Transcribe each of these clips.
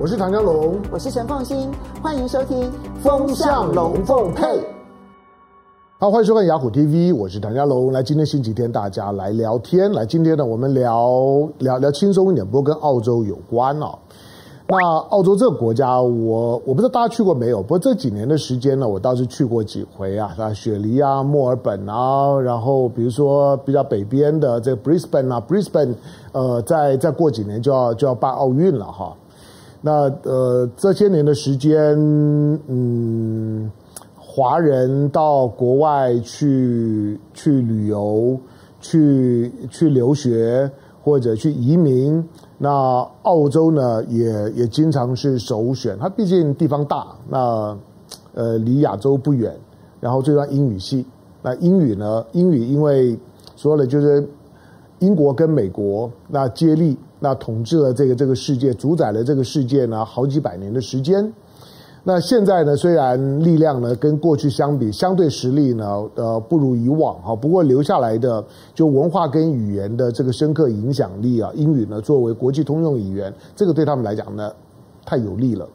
我是唐家龙，我是陈凤新，欢迎收听《风向龙凤配》。好，欢迎收看雅虎 TV，我是唐家龙。来，今天星期天，大家来聊天。来，今天呢，我们聊聊聊轻松一点，不过跟澳洲有关哦。那澳洲这个国家，我我不知道大家去过没有，不过这几年的时间呢，我倒是去过几回啊，啊，雪梨啊，墨尔本啊，然后比如说比较北边的这个 Brisbane 啊，Brisbane，呃，再再过几年就要就要办奥运了哈。那呃，这些年的时间，嗯，华人到国外去去旅游，去去留学或者去移民。那澳洲呢，也也经常是首选。它毕竟地方大，那呃离亚洲不远，然后最重要英语系。那英语呢，英语因为说了就是英国跟美国那接力，那统治了这个这个世界，主宰了这个世界呢好几百年的时间。那现在呢，虽然力量呢跟过去相比，相对实力呢，呃，不如以往哈。不过留下来的就文化跟语言的这个深刻影响力啊，英语呢作为国际通用语言，这个对他们来讲呢，太有利了。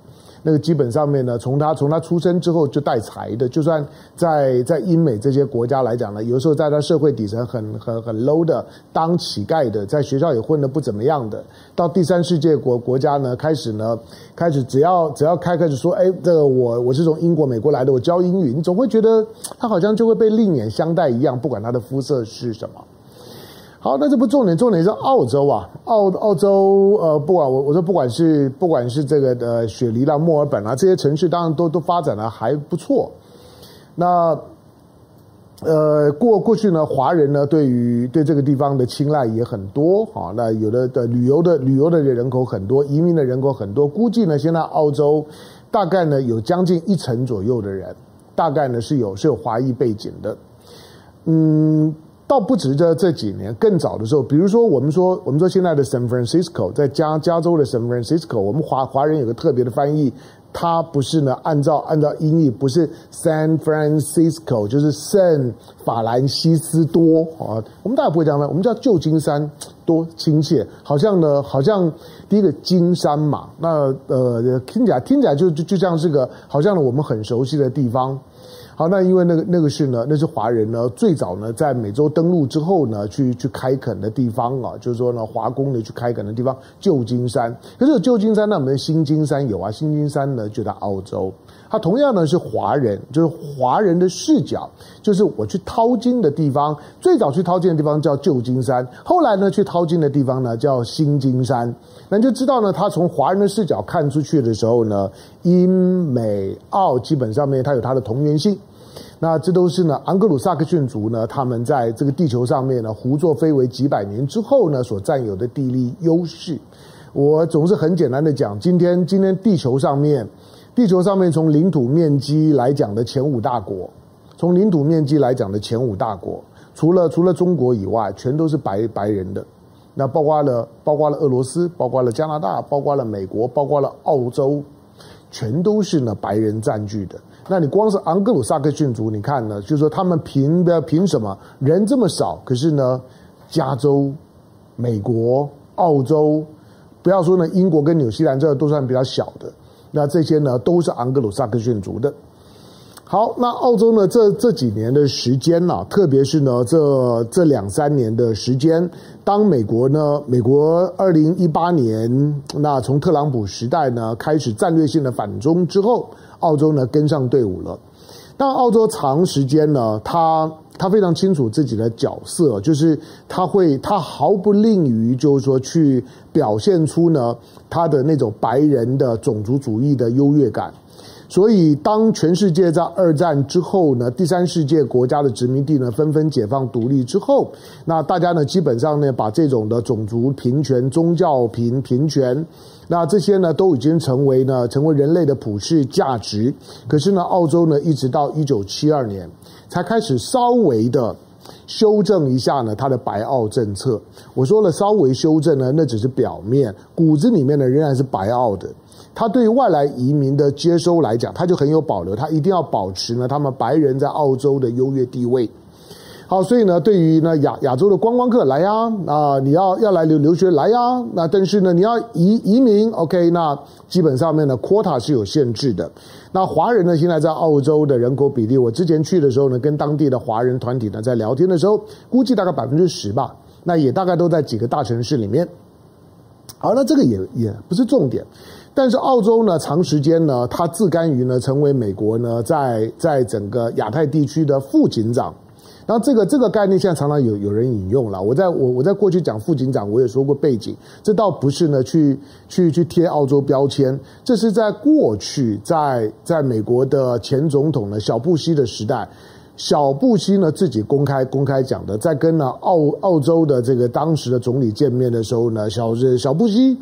那个基本上面呢，从他从他出生之后就带财的，就算在在英美这些国家来讲呢，有时候在他社会底层很很很 low 的当乞丐的，在学校也混得不怎么样的，到第三世界国国家呢，开始呢，开始只要只要开开始说，哎，这个我我是从英国美国来的，我教英语，你总会觉得他好像就会被另眼相待一样，不管他的肤色是什么。好，那这不重点，重点是澳洲啊，澳澳洲呃，不管我我说不管是不管是这个呃雪梨啦、墨尔本啊这些城市，当然都都发展的还不错。那呃过过去呢，华人呢对于对这个地方的青睐也很多啊。那有的的旅游的旅游的人口很多，移民的人口很多，估计呢现在澳洲大概呢有将近一成左右的人，大概呢是有是有华裔背景的，嗯。倒不止这这几年，更早的时候，比如说我们说我们说现在的 San Francisco，在加加州的 San Francisco，我们华华人有个特别的翻译，它不是呢按照按照音译，不是 San Francisco，就是圣法兰西斯多啊，我们大家不会这样翻，我们叫旧金山，多亲切，好像呢好像第一个金山嘛，那呃听起来听起来就就就像是个好像呢我们很熟悉的地方。好，那因为那个那个是呢，那是华人呢最早呢在美洲登陆之后呢去去开垦的地方啊，就是说呢华工呢去开垦的地方，旧金山。可是旧金山那，我们的新金山有啊，新金山呢就在澳洲。他同样呢是华人，就是华人的视角，就是我去淘金的地方，最早去淘金的地方叫旧金山，后来呢去淘金的地方呢叫新金山。那就知道呢，他从华人的视角看出去的时候呢，英美澳基本上面他有他的同源性。那这都是呢，昂格鲁萨克逊族呢，他们在这个地球上面呢，胡作非为几百年之后呢，所占有的地利优势。我总是很简单的讲，今天今天地球上面，地球上面从领土面积来讲的前五大国，从领土面积来讲的前五大国，除了除了中国以外，全都是白白人的。那包括了包括了俄罗斯，包括了加拿大，包括了美国，包括了澳洲，全都是呢白人占据的。那你光是昂格鲁萨克逊族，你看呢？就是说他们凭的凭什么人这么少？可是呢，加州、美国、澳洲，不要说呢，英国跟纽西兰这都算比较小的。那这些呢，都是昂格鲁萨克逊族的。好，那澳洲呢，这这几年的时间呢，特别是呢，这这两三年的时间，当美国呢，美国二零一八年那从特朗普时代呢开始战略性的反中之后。澳洲呢跟上队伍了，但澳洲长时间呢，他他非常清楚自己的角色，就是他会他毫不吝于，就是说去表现出呢他的那种白人的种族主义的优越感。所以，当全世界在二战之后呢，第三世界国家的殖民地呢纷纷解放独立之后，那大家呢基本上呢把这种的种族平权、宗教平平权，那这些呢都已经成为呢成为人类的普世价值。可是呢，澳洲呢一直到一九七二年才开始稍微的修正一下呢他的白澳政策。我说了稍微修正呢，那只是表面，骨子里面呢仍然是白澳的。他对外来移民的接收来讲，他就很有保留，他一定要保持呢他们白人在澳洲的优越地位。好，所以呢，对于呢亚亚洲的观光客来呀，啊，你要要来留留学来呀，那但是呢，你要移移民，OK，那基本上面呢，quota 是有限制的。那华人呢，现在在澳洲的人口比例，我之前去的时候呢，跟当地的华人团体呢在聊天的时候，估计大概百分之十吧，那也大概都在几个大城市里面。好，那这个也也不是重点。但是澳洲呢，长时间呢，他自甘于呢成为美国呢在在整个亚太地区的副警长。然后这个这个概念现在常常有有人引用了。我在我我在过去讲副警长，我也说过背景，这倒不是呢去去去贴澳洲标签，这是在过去在在美国的前总统呢小布希的时代，小布希呢自己公开公开讲的，在跟呢澳澳洲的这个当时的总理见面的时候呢，小小布希。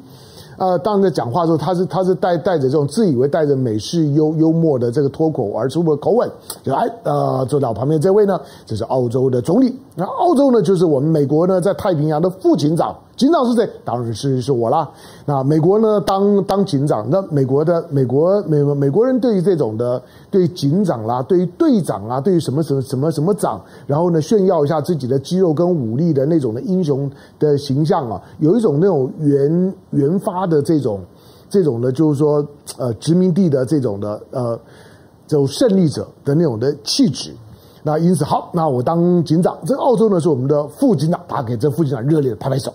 呃，当在讲话的时候，他是他是带带着这种自以为带着美式幽幽默的这个脱口而出的口吻，就来呃坐到我旁边这位呢，这是澳洲的总理。那澳洲呢，就是我们美国呢在太平洋的副警长。警长是谁？当然是是我啦。那美国呢？当当警长，那美国的美国美美国人对于这种的对于警长啦，对于队长啊，对于什么什么什么什么长，然后呢炫耀一下自己的肌肉跟武力的那种的英雄的形象啊，有一种那种原原发的这种这种的，就是说呃殖民地的这种的呃这种胜利者的那种的气质。那因此好，那我当警长，这个澳洲呢是我们的副警长，大家给这副警长热烈的拍拍手。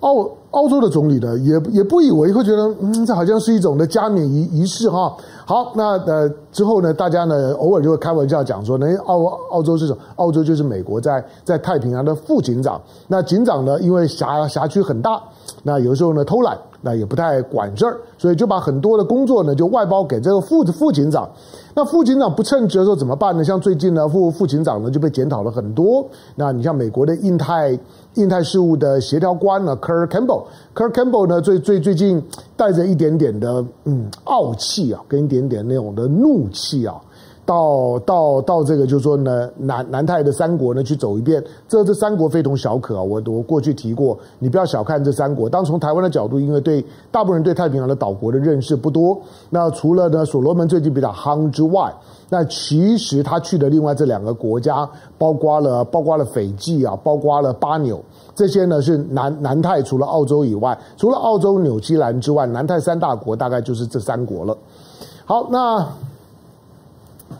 澳澳洲的总理呢，也也不以为会觉得，嗯，这好像是一种的加冕仪仪式哈。好，那呃之后呢，大家呢偶尔就会开玩笑讲说，那澳澳洲是什么？澳洲就是美国在在太平洋的副警长。那警长呢，因为辖辖区很大，那有时候呢偷懒，那也不太管事儿，所以就把很多的工作呢就外包给这个副副警长。那副警长不称职的时候怎么办呢？像最近呢，副副警长呢就被检讨了很多。那你像美国的印太印太事务的协调官呢，Kurt Campbell，Kurt Campbell 呢最最最近带着一点点的嗯傲气啊，跟一点点那种的怒武器啊。到到到这个就是说呢，南南太的三国呢去走一遍，这这三国非同小可啊！我我过去提过，你不要小看这三国。当从台湾的角度，因为对大部分人对太平洋的岛国的认识不多，那除了呢所罗门最近比较夯之外，那其实他去的另外这两个国家，包括了包括了斐济啊，包括了巴纽，这些呢是南南太除了澳洲以外，除了澳洲、纽西兰之外，南太三大国大概就是这三国了。好，那。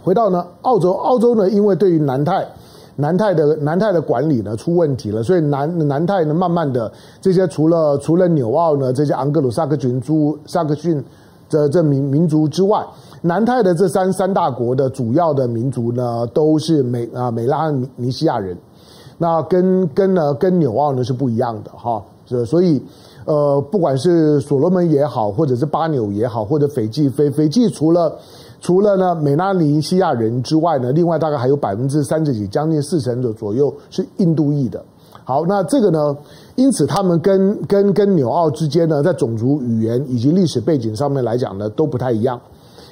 回到呢，澳洲，澳洲呢，因为对于南泰、南泰的南泰的管理呢出问题了，所以南南泰呢，慢慢的这些除了除了纽澳呢这些昂格鲁萨克群族、萨克逊这这民民族之外，南泰的这三三大国的主要的民族呢都是美啊美拉尼西亚人，那跟跟呢跟纽澳呢是不一样的哈，这所以呃不管是所罗门也好，或者是巴纽也好，或者斐济斐斐济除了。除了呢美拉尼西亚人之外呢，另外大概还有百分之三十几，将近四成的左右是印度裔的。好，那这个呢，因此他们跟跟跟纽澳之间呢，在种族、语言以及历史背景上面来讲呢，都不太一样。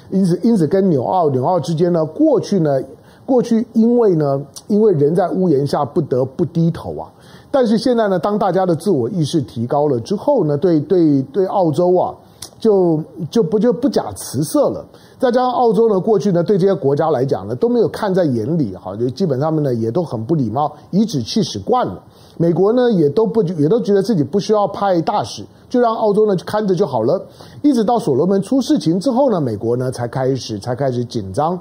因此，因此跟纽澳纽澳之间呢，过去呢，过去因为呢，因为人在屋檐下不得不低头啊。但是现在呢，当大家的自我意识提高了之后呢，对对对，澳洲啊。就就不就不假辞色了。再加上澳洲呢，过去呢对这些国家来讲呢都没有看在眼里，哈，就基本上面呢也都很不礼貌，颐指气使惯了。美国呢也都不也都觉得自己不需要派大使，就让澳洲呢看着就好了。一直到所罗门出事情之后呢，美国呢才开始才开始紧张。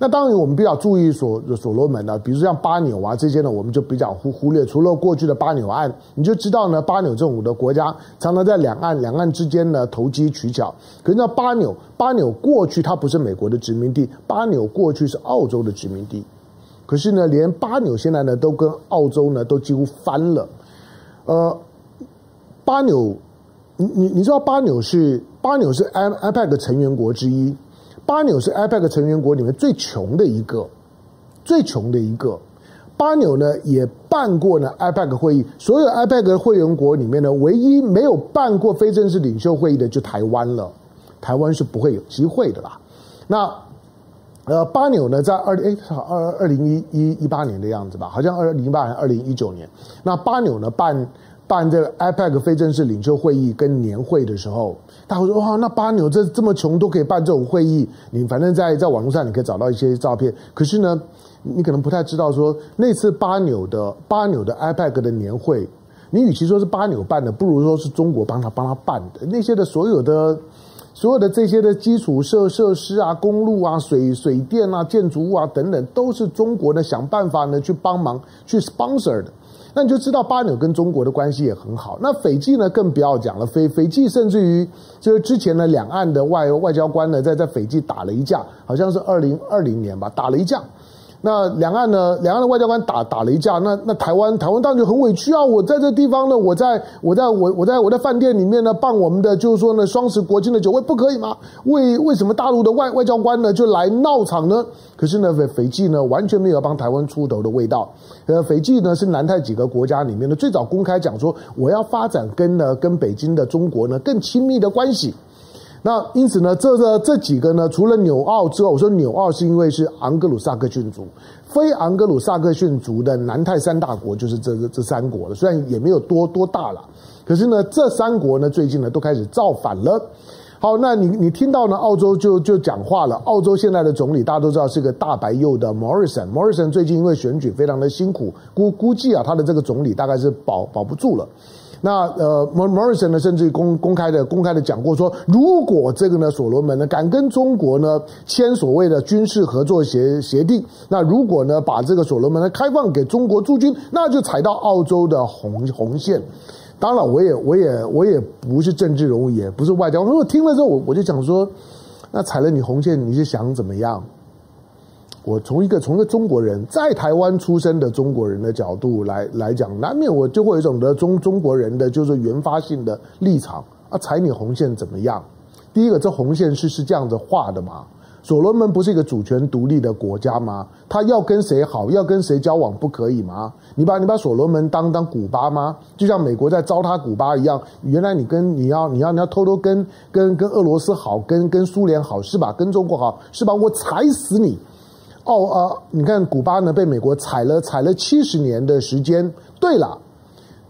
那当然，我们比较注意所所罗门呢，比如像巴纽啊这些呢，我们就比较忽忽略。除了过去的巴纽案，你就知道呢，巴纽这种的国家常常在两岸两岸之间呢投机取巧。可是呢，巴纽巴纽过去它不是美国的殖民地，巴纽过去是澳洲的殖民地。可是呢，连巴纽现在呢都跟澳洲呢都几乎翻了。呃，巴纽，你你你知道巴纽是巴纽是 IPEC 成员国之一。巴纽是 IPEC 成员国里面最穷的一个，最穷的一个。巴纽呢也办过呢 IPEC 会议，所有 IPEC 会员国里面呢，唯一没有办过非正式领袖会议的就台湾了。台湾是不会有机会的啦。那呃，巴纽呢在二零哎二二零一一一八年的样子吧，好像二零一八年二零一九年。那巴纽呢办办这个 APEC 非正式领袖会议跟年会的时候，大家会说哇，那巴纽这这么穷都可以办这种会议，你反正在在网络上你可以找到一些照片。可是呢，你可能不太知道说那次巴纽的巴纽的 APEC 的年会，你与其说是巴纽办的，不如说是中国帮他帮他办的那些的所有的。所有的这些的基础设设施啊，公路啊，水水电啊，建筑物啊等等，都是中国呢想办法呢去帮忙去 sponsor 的。那你就知道巴纽跟中国的关系也很好。那斐济呢更不要讲了，斐斐济甚至于就是之前呢两岸的外外交官呢在在斐济打了一架，好像是二零二零年吧，打了一架。那两岸呢？两岸的外交官打打了一架。那那台湾台湾当然就很委屈啊！我在这地方呢，我在我在我我在我在饭店里面呢办我们的就是说呢双十国庆的酒会，不可以吗？为为什么大陆的外外交官呢就来闹场呢？可是呢，斐斐济呢完全没有帮台湾出头的味道。呃，斐济呢是南太几个国家里面呢最早公开讲说我要发展跟呢跟北京的中国呢更亲密的关系。那因此呢，这这这几个呢，除了纽澳之外，我说纽澳是因为是昂格鲁萨克逊族，非昂格鲁萨克逊族的南太三大国就是这这这三国了，虽然也没有多多大了，可是呢，这三国呢最近呢都开始造反了。好，那你你听到呢，澳洲就就讲话了。澳洲现在的总理大家都知道是个大白右的 Morrison，Morrison 最近因为选举非常的辛苦，估估计啊他的这个总理大概是保保不住了。那呃，Morrison 呢，甚至公公开的公开的讲过说，如果这个呢，所罗门呢敢跟中国呢签所谓的军事合作协协定，那如果呢把这个所罗门呢开放给中国驻军，那就踩到澳洲的红红线。当然，我也我也我也不是政治人物，也不是外交。如果听了之后，我我就想说，那踩了你红线，你是想怎么样？我从一个从一个中国人在台湾出生的中国人的角度来来讲，难免我就会有一种的中中国人的就是原发性的立场啊，踩你红线怎么样？第一个，这红线是是这样子画的吗？所罗门不是一个主权独立的国家吗？他要跟谁好，要跟谁交往不可以吗？你把你把所罗门当当古巴吗？就像美国在糟蹋古巴一样，原来你跟你要你要你要偷偷跟跟跟俄罗斯好，跟跟苏联好是吧？跟中国好是吧？我踩死你！哦啊、你看古巴呢，被美国踩了踩了七十年的时间。对了，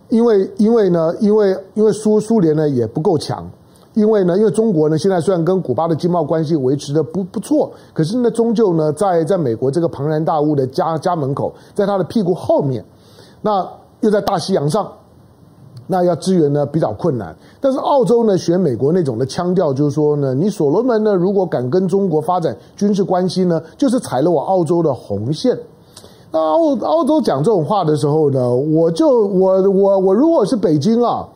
因为因为呢，因为因为苏苏联呢也不够强，因为呢，因为中国呢现在虽然跟古巴的经贸关系维持的不不错，可是呢，终究呢在在美国这个庞然大物的家家门口，在他的屁股后面，那又在大西洋上。那要支援呢比较困难，但是澳洲呢学美国那种的腔调，就是说呢，你所罗门呢如果敢跟中国发展军事关系呢，就是踩了我澳洲的红线。那澳澳洲讲这种话的时候呢，我就我我我如果是北京啊，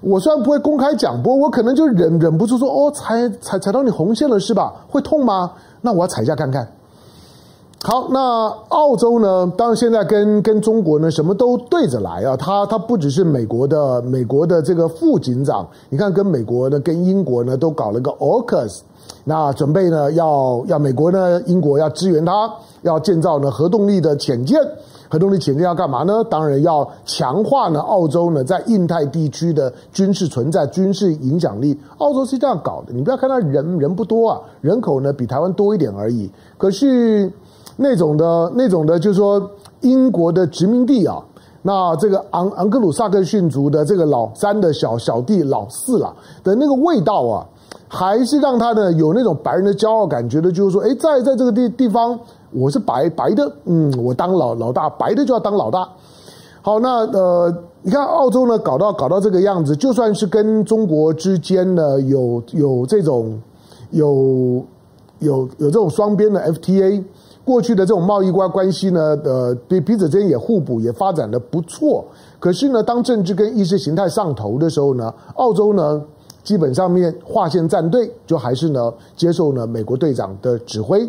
我虽然不会公开讲，不过我可能就忍忍不住说，哦，踩踩踩到你红线了是吧？会痛吗？那我要踩一下看看。好，那澳洲呢？当然现在跟跟中国呢什么都对着来啊。他他不只是美国的美国的这个副警长，你看跟美国呢跟英国呢都搞了个 AUKUS，那准备呢要要美国呢英国要支援他，要建造呢核动力的潜舰。核动力潜舰要干嘛呢？当然要强化呢澳洲呢在印太地区的军事存在、军事影响力。澳洲是这样搞的，你不要看他人人不多啊，人口呢比台湾多一点而已，可是。那种的，那种的，就是说英国的殖民地啊，那这个昂昂格鲁萨克逊族的这个老三的小小弟老四了的那个味道啊，还是让他呢有那种白人的骄傲感觉的，就是说，哎，在在这个地地方，我是白白的，嗯，我当老老大，白的就要当老大。好，那呃，你看澳洲呢，搞到搞到这个样子，就算是跟中国之间呢有有这种有有有这种双边的 FTA。过去的这种贸易关关系呢，呃，对彼此之间也互补，也发展的不错。可是呢，当政治跟意识形态上头的时候呢，澳洲呢，基本上面划线站队，就还是呢接受呢美国队长的指挥。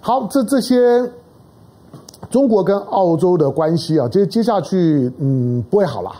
好，这这些中国跟澳洲的关系啊，接接下去嗯不会好了。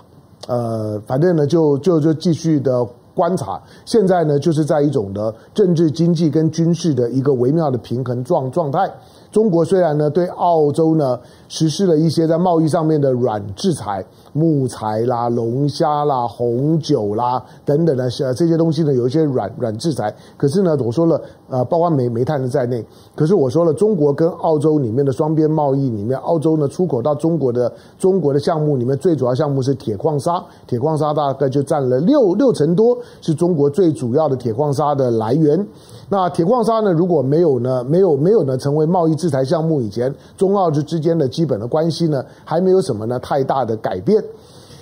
呃，反正呢就就就继续的观察，现在呢就是在一种的政治、经济跟军事的一个微妙的平衡状状态。中国虽然呢对澳洲呢实施了一些在贸易上面的软制裁，木材啦、龙虾啦、红酒啦等等的这些东西呢有一些软软制裁，可是呢我说了，呃，包括煤煤炭的在内，可是我说了，中国跟澳洲里面的双边贸易里面，澳洲呢出口到中国的中国的项目里面最主要项目是铁矿砂，铁矿砂大概就占了六六成多，是中国最主要的铁矿砂的来源。那铁矿砂呢，如果没有呢，没有没有呢，成为贸易制裁项目以前，中澳之之间的基本的关系呢，还没有什么呢太大的改变。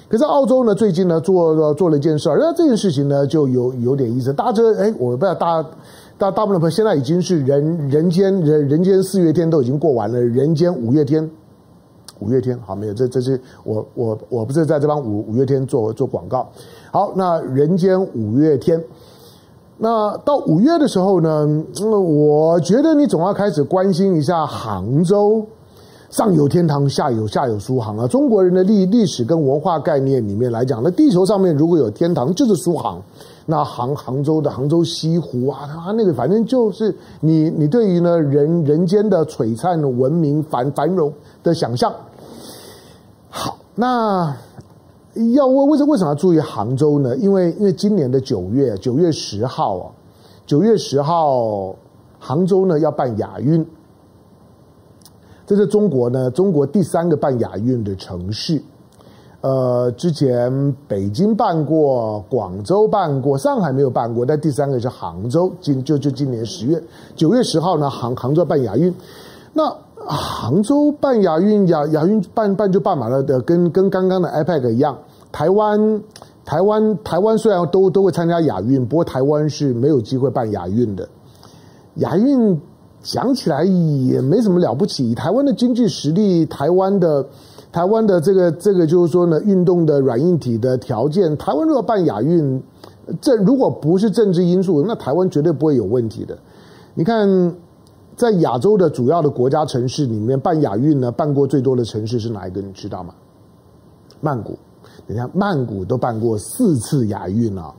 可是澳洲呢，最近呢做做了一件事儿，那这件事情呢就有有点意思。大家哎，我不知道大大大部分朋友现在已经是人人间人人间四月天都已经过完了，人间五月天，五月天好没有？这这是我我我不是在这帮五五月天做做广告。好，那人间五月天。那到五月的时候呢，我觉得你总要开始关心一下杭州，上有天堂，下有下有苏杭啊。中国人的历历史跟文化概念里面来讲，那地球上面如果有天堂，就是苏杭。那杭杭州的杭州西湖啊，它那个反正就是你你对于呢人人间的璀璨文明繁繁荣的想象。那。要为为什为什么要注意杭州呢？因为因为今年的九月九月十号啊，九月十号，杭州呢要办亚运，这是中国呢中国第三个办亚运的城市。呃，之前北京办过，广州办过，上海没有办过，但第三个是杭州，今就就今年十月九月十号呢，杭杭州办亚运。那杭州办亚运，亚亚运办办就办完了的，跟跟刚刚的 IPAC 一样。台湾，台湾，台湾虽然都都会参加亚运，不过台湾是没有机会办亚运的。亚运讲起来也没什么了不起，台湾的经济实力，台湾的台湾的这个这个就是说呢，运动的软硬体的条件，台湾如果办亚运，这如果不是政治因素，那台湾绝对不会有问题的。你看，在亚洲的主要的国家城市里面办亚运呢，办过最多的城市是哪一个？你知道吗？曼谷。你看，曼谷都办过四次亚运了，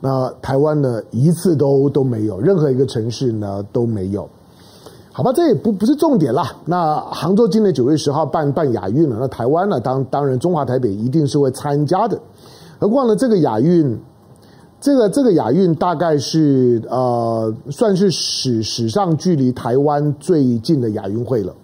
那台湾呢，一次都都没有，任何一个城市呢都没有。好吧，这也不不是重点啦。那杭州今年九月十号办办亚运了，那台湾呢，当当然中华台北一定是会参加的。何况呢，这个亚运，这个这个亚运大概是呃，算是史史上距离台湾最近的亚运会了。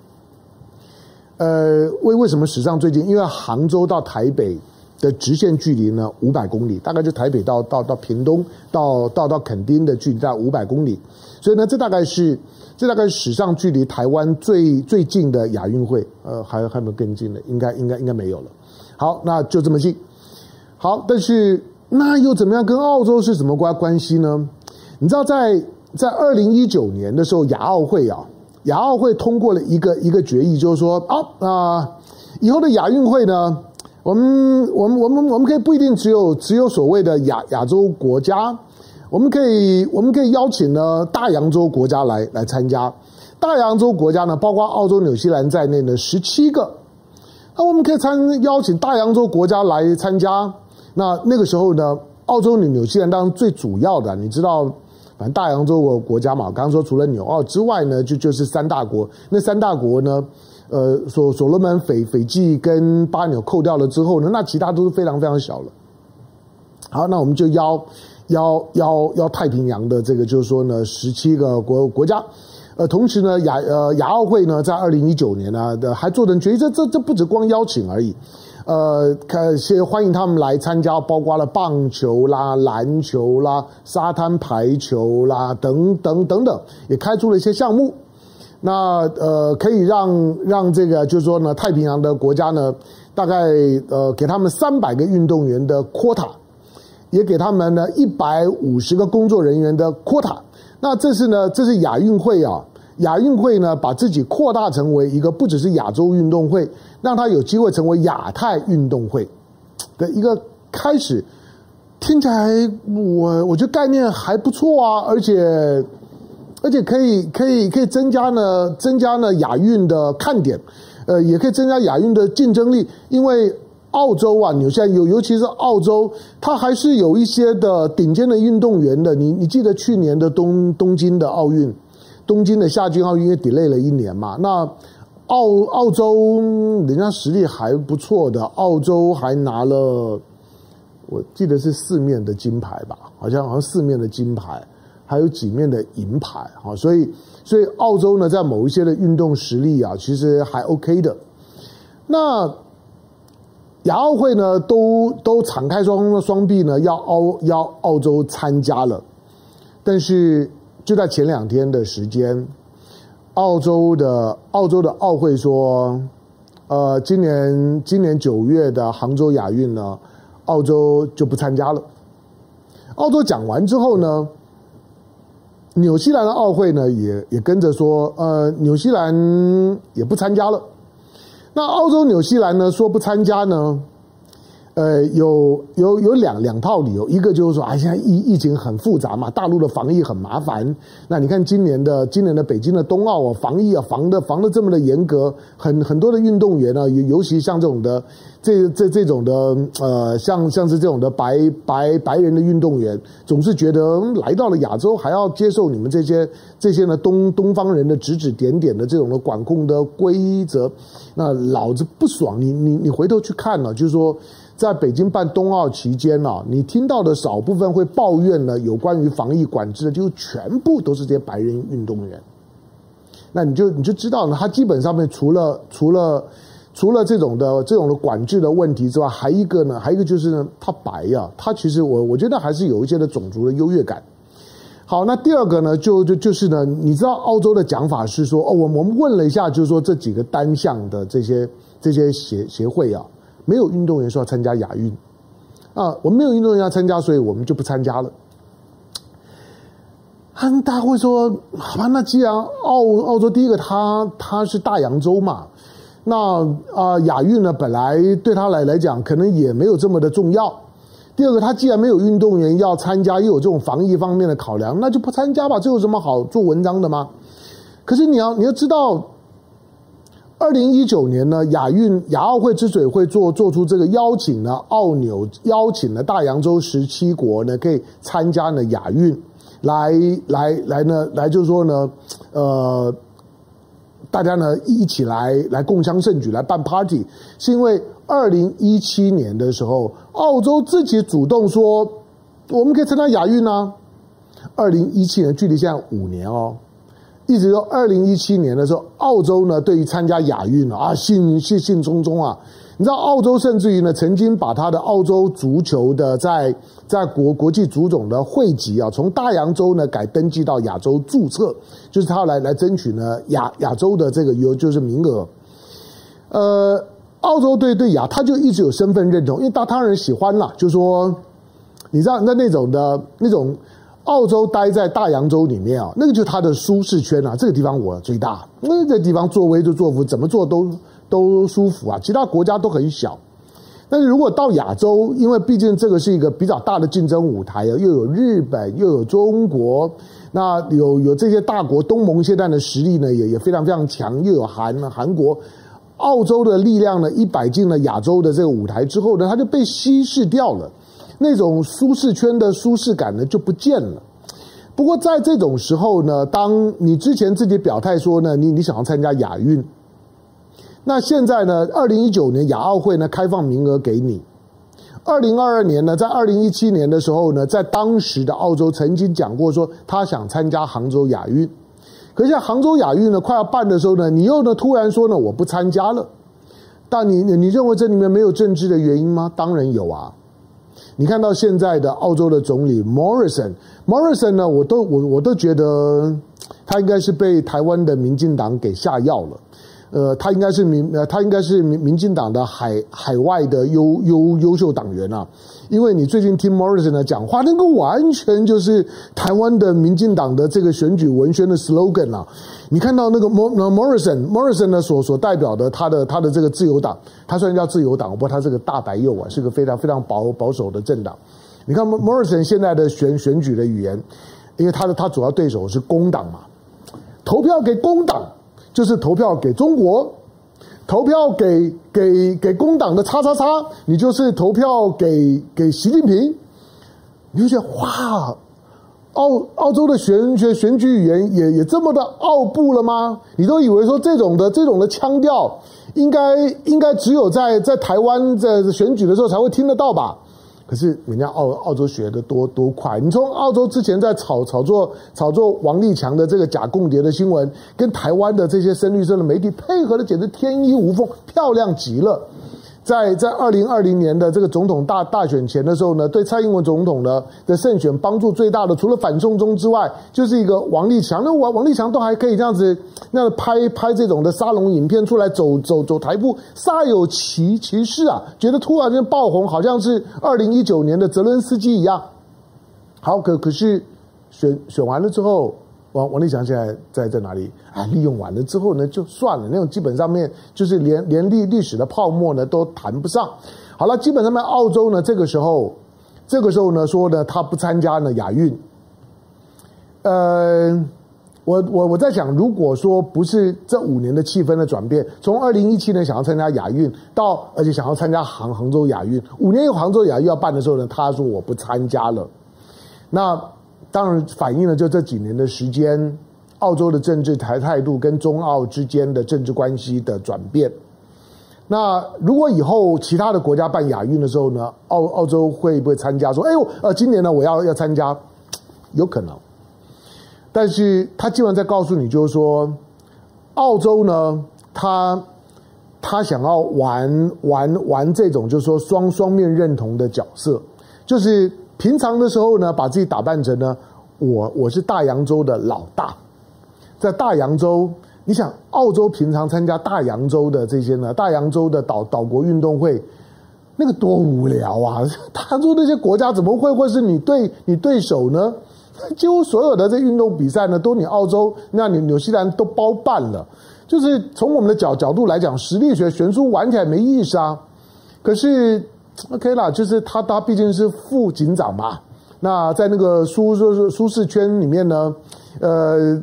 呃，为为什么史上最近？因为杭州到台北。的直线距离呢，五百公里，大概就台北到到到屏东到到到垦丁的距离在五百公里，所以呢，这大概是这大概是史上距离台湾最最近的亚运会，呃，还还有没有更近的？应该应该应该没有了。好，那就这么近。好，但是那又怎么样？跟澳洲是什么关关系呢？你知道在，在在二零一九年的时候，亚奥会啊，亚奥会通过了一个一个决议，就是说啊啊、以后的亚运会呢。我们我们我们我们可以不一定只有只有所谓的亚亚洲国家，我们可以我们可以邀请呢大洋洲国家来来参加，大洋洲国家呢包括澳洲、纽西兰在内的十七个，那我们可以参邀请大洋洲国家来参加。那那个时候呢，澳洲、纽纽西兰当然最主要的，你知道，反正大洋洲国国家嘛，刚刚说除了纽澳之外呢，就就是三大国，那三大国呢。呃，所所罗门、斐斐济跟巴纽扣掉了之后呢，那其他都是非常非常小了。好，那我们就邀邀邀邀太平洋的这个，就是说呢，十七个国国家。呃，同时呢，亚呃亚奥会呢，在二零一九年呢，还做成决议，这这这不止光邀请而已。呃，看先欢迎他们来参加，包括了棒球啦、篮球啦、沙滩排球啦等等等等，也开出了一些项目。那呃，可以让让这个就是说呢，太平洋的国家呢，大概呃给他们三百个运动员的 quota，也给他们呢一百五十个工作人员的 quota。那这是呢，这是亚运会啊，亚运会呢把自己扩大成为一个不只是亚洲运动会，让他有机会成为亚太运动会的一个开始。听起来我我觉得概念还不错啊，而且。而且可以可以可以增加呢，增加呢亚运的看点，呃，也可以增加亚运的竞争力。因为澳洲啊，纽西兰尤尤其是澳洲，它还是有一些的顶尖的运动员的。你你记得去年的东东京的奥运，东京的夏季奥运也 delay 了一年嘛？那澳澳洲人家实力还不错的，澳洲还拿了，我记得是四面的金牌吧，好像好像四面的金牌，还有几面的银牌啊，所以所以澳洲呢，在某一些的运动实力啊，其实还 OK 的。那亚奥会呢，都都敞开双双臂呢，要澳要澳洲参加了，但是就在前两天的时间。澳洲的澳洲的奥会说，呃，今年今年九月的杭州亚运呢，澳洲就不参加了。澳洲讲完之后呢，纽西兰的奥会呢也也跟着说，呃，纽西兰也不参加了。那澳洲纽西兰呢说不参加呢？呃，有有有两两套理由，一个就是说，啊，现在疫疫情很复杂嘛，大陆的防疫很麻烦。那你看今年的今年的北京的冬奥啊，防疫啊防的防的这么的严格，很很多的运动员呢，尤尤其像这种的这这这种的呃，像像是这种的白白白人的运动员，总是觉得来到了亚洲还要接受你们这些这些呢东东方人的指指点点的这种的管控的规则，那老子不爽。你你你回头去看呢，就是说。在北京办冬奥期间呢，你听到的少部分会抱怨呢，有关于防疫管制的，就全部都是这些白人运动员。那你就你就知道呢，他基本上面除了除了除了这种的这种的管制的问题之外，还一个呢，还一个就是呢，他白呀，他其实我我觉得还是有一些的种族的优越感。好，那第二个呢，就就就是呢，你知道澳洲的讲法是说，哦，我我们问了一下，就是说这几个单项的这些这些协协会啊。没有运动员说要参加亚运啊，我们没有运动员要参加，所以我们就不参加了。啊，大家会说，好吧，那既然澳澳洲第一个，他他是大洋洲嘛，那啊亚运呢，本来对他来来讲，可能也没有这么的重要。第二个，他既然没有运动员要参加，又有这种防疫方面的考量，那就不参加吧，这有什么好做文章的吗？可是你要你要知道。二零一九年呢，亚运亚奥会之所以会做做出这个邀请呢，澳纽邀请了大洋洲十七国呢，可以参加呢亚运，来来来呢，来就是说呢，呃，大家呢一起来来共襄盛举，来办 party，是因为二零一七年的时候，澳洲自己主动说我们可以参加亚运啊，二零一七年距离现在五年哦。一直到二零一七年的时候，澳洲呢对于参加亚运啊，兴兴兴冲冲啊！你知道澳洲甚至于呢，曾经把他的澳洲足球的在在国国际足总的会籍啊，从大洋洲呢改登记到亚洲注册，就是他来来争取呢亚亚洲的这个有就是名额。呃，澳洲对对亚，他就一直有身份认同，因为大他人喜欢啦，就说你知道那那种的那种。澳洲待在大洋洲里面啊，那个就是它的舒适圈啊。这个地方我最大，那个地方作威就作福，怎么做都都舒服啊。其他国家都很小，但是如果到亚洲，因为毕竟这个是一个比较大的竞争舞台啊，又有日本，又有中国，那有有这些大国，东盟现在的实力呢也也非常非常强，又有韩韩国，澳洲的力量呢一摆进了亚洲的这个舞台之后呢，它就被稀释掉了。那种舒适圈的舒适感呢就不见了。不过在这种时候呢，当你之前自己表态说呢，你你想要参加亚运，那现在呢，二零一九年亚奥会呢开放名额给你。二零二二年呢，在二零一七年的时候呢，在当时的澳洲曾经讲过说他想参加杭州亚运，可是在杭州亚运呢快要办的时候呢，你又呢突然说呢我不参加了。但你你认为这里面没有政治的原因吗？当然有啊。你看到现在的澳洲的总理 Morrison，Morrison 呢，我都我我都觉得他应该是被台湾的民进党给下药了。呃，他应该是民呃，他应该是民民进党的海海外的优优优秀党员啊，因为你最近听 Morrison 的讲话，那个完全就是台湾的民进党的这个选举文宣的 slogan 啊。你看到那个 Morrison Morrison 呢所所代表的他的他的这个自由党，他虽然叫自由党，不过他是个大白右啊，是个非常非常保保守的政党。你看 Morrison 现在的选选举的语言，因为他的他主要对手是工党嘛，投票给工党。就是投票给中国，投票给给给工党的叉叉叉，你就是投票给给习近平，你就觉得哇，澳澳洲的选选选举语言也也这么的奥步了吗？你都以为说这种的这种的腔调，应该应该只有在在台湾在选举的时候才会听得到吧？可是人家澳澳洲学的多多快，你从澳洲之前在炒炒作炒作王立强的这个假共谍的新闻，跟台湾的这些深绿色的媒体配合的简直天衣无缝，漂亮极了。在在二零二零年的这个总统大大选前的时候呢，对蔡英文总统呢的胜选帮助最大的，除了反送中之外，就是一个王立强。那王王立强都还可以这样子，那拍拍这种的沙龙影片出来走走走台步，煞有其其事啊！觉得突然间爆红，好像是二零一九年的泽伦斯基一样。好，可可是选选完了之后。王王立强现在在在哪里啊？利用完了之后呢，就算了。那种基本上面就是连连历历史的泡沫呢都谈不上。好了，基本上面澳洲呢，这个时候，这个时候呢说呢，他不参加呢亚运。呃，我我我在想，如果说不是这五年的气氛的转变，从二零一七年想要参加亚运，到而且想要参加杭杭州亚运，五年有杭州亚运要办的时候呢，他说我不参加了。那。当然，反映了就这几年的时间，澳洲的政治台态度跟中澳之间的政治关系的转变。那如果以后其他的国家办亚运的时候呢，澳澳洲会不会参加？说，哎呦，呃，今年呢我要要参加，有可能。但是他基本上在告诉你，就是说，澳洲呢，他他想要玩玩玩这种，就是说双双面认同的角色，就是。平常的时候呢，把自己打扮成呢，我我是大洋洲的老大，在大洋洲，你想澳洲平常参加大洋洲的这些呢，大洋洲的岛岛国运动会，那个多无聊啊！大洋洲那些国家怎么会会是你对你对手呢？几乎所有的这运动比赛呢，都你澳洲，那你纽西兰都包办了。就是从我们的角角度来讲，实力学悬殊玩起来没意思啊。可是。OK 啦，就是他，他毕竟是副警长嘛。那在那个舒舒舒适圈里面呢，呃，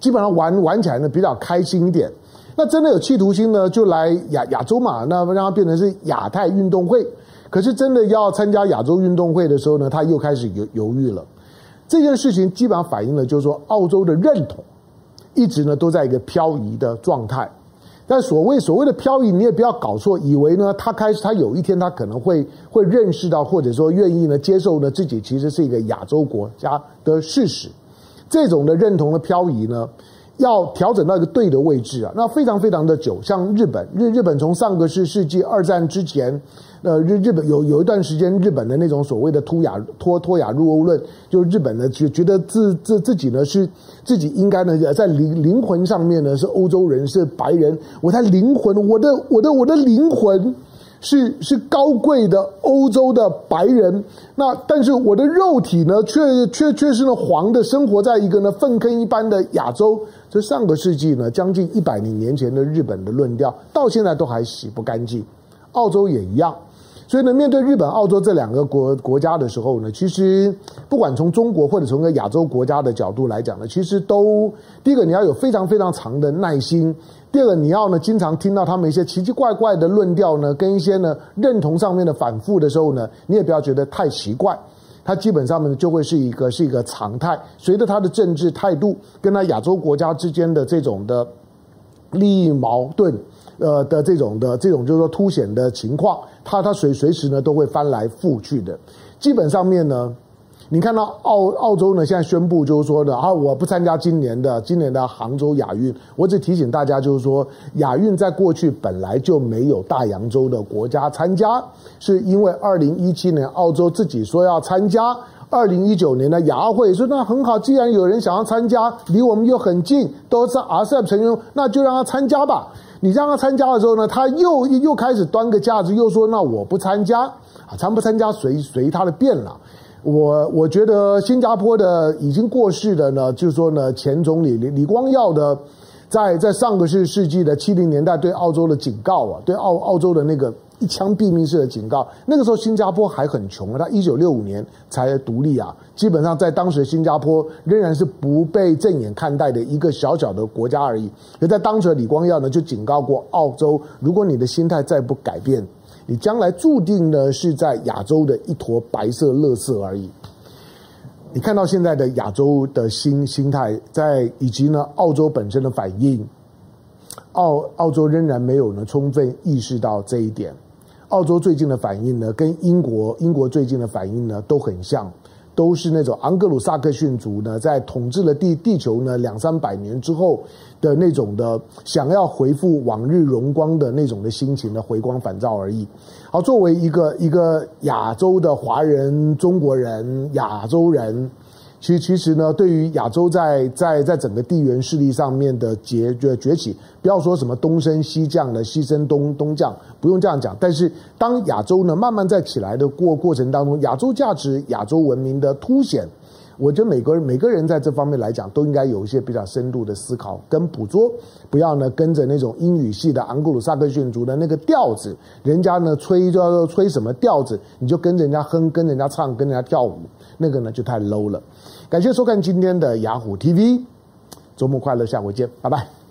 基本上玩玩起来呢比较开心一点。那真的有企图心呢，就来亚亚洲嘛，那让它变成是亚太运动会。可是真的要参加亚洲运动会的时候呢，他又开始犹犹豫了。这件事情基本上反映了，就是说澳洲的认同一直呢都在一个漂移的状态。但所谓所谓的漂移，你也不要搞错，以为呢，他开始他有一天他可能会会认识到，或者说愿意呢接受呢自己其实是一个亚洲国家的事实，这种的认同的漂移呢，要调整到一个对的位置啊，那非常非常的久。像日本日日本从上个世世纪二战之前。呃，日日本有有一段时间，日本的那种所谓的脱亚脱脱亚入欧论，就是日本呢觉觉得自自自己呢是自己应该呢在灵灵魂上面呢是欧洲人是白人，我在灵魂我的我的我的灵魂是是高贵的欧洲的白人，那但是我的肉体呢却却却是呢黄的，生活在一个呢粪坑一般的亚洲。这上个世纪呢将近一百年前的日本的论调，到现在都还洗不干净，澳洲也一样。所以呢，面对日本、澳洲这两个国国家的时候呢，其实不管从中国或者从个亚洲国家的角度来讲呢，其实都第一个你要有非常非常长的耐心，第二个你要呢经常听到他们一些奇奇怪怪的论调呢，跟一些呢认同上面的反复的时候呢，你也不要觉得太奇怪，它基本上呢就会是一个是一个常态，随着它的政治态度跟他亚洲国家之间的这种的利益矛盾。呃的这种的这种就是说凸显的情况，它它随随时呢都会翻来覆去的。基本上面呢，你看到澳澳洲呢现在宣布就是说的啊，我不参加今年的今年的杭州亚运。我只提醒大家就是说，亚运在过去本来就没有大洋洲的国家参加，是因为二零一七年澳洲自己说要参加，二零一九年的亚奥会说那很好，既然有人想要参加，离我们又很近，都是 RCEP 成员，那就让他参加吧。你让他参加的时候呢，他又又开始端个架子，又说那我不参加啊，参不参加随随他的便了。我我觉得新加坡的已经过世的呢，就是说呢前总理李李光耀的在在上个世世纪的七零年代对澳洲的警告啊，对澳澳洲的那个一枪毙命式的警告。那个时候新加坡还很穷啊，他一九六五年才独立啊，基本上在当时新加坡仍然是不被正眼看待的一个小小的国家而已。而在当时的李光耀呢，就警告过澳洲，如果你的心态再不改变，你将来注定呢是在亚洲的一坨白色乐色而已。你看到现在的亚洲的心心态，在以及呢澳洲本身的反应，澳澳洲仍然没有呢充分意识到这一点。澳洲最近的反应呢，跟英国英国最近的反应呢都很像。都是那种昂格鲁萨克逊族呢，在统治了地地球呢两三百年之后的那种的想要回复往日荣光的那种的心情的回光返照而已。好，作为一个一个亚洲的华人、中国人、亚洲人。其实，其实呢，对于亚洲在在在整个地缘势力上面的崛崛崛起，不要说什么东升西降的，西升东东降，不用这样讲。但是，当亚洲呢慢慢在起来的过过程当中，亚洲价值、亚洲文明的凸显，我觉得每个人每个人在这方面来讲，都应该有一些比较深度的思考跟捕捉，不要呢跟着那种英语系的昂格鲁萨克逊族的那个调子，人家呢吹就要吹什么调子，你就跟着人家哼，跟人家唱，跟人家跳舞，那个呢就太 low 了。感谢收看今天的雅虎 TV，周末快乐，下回见，拜拜。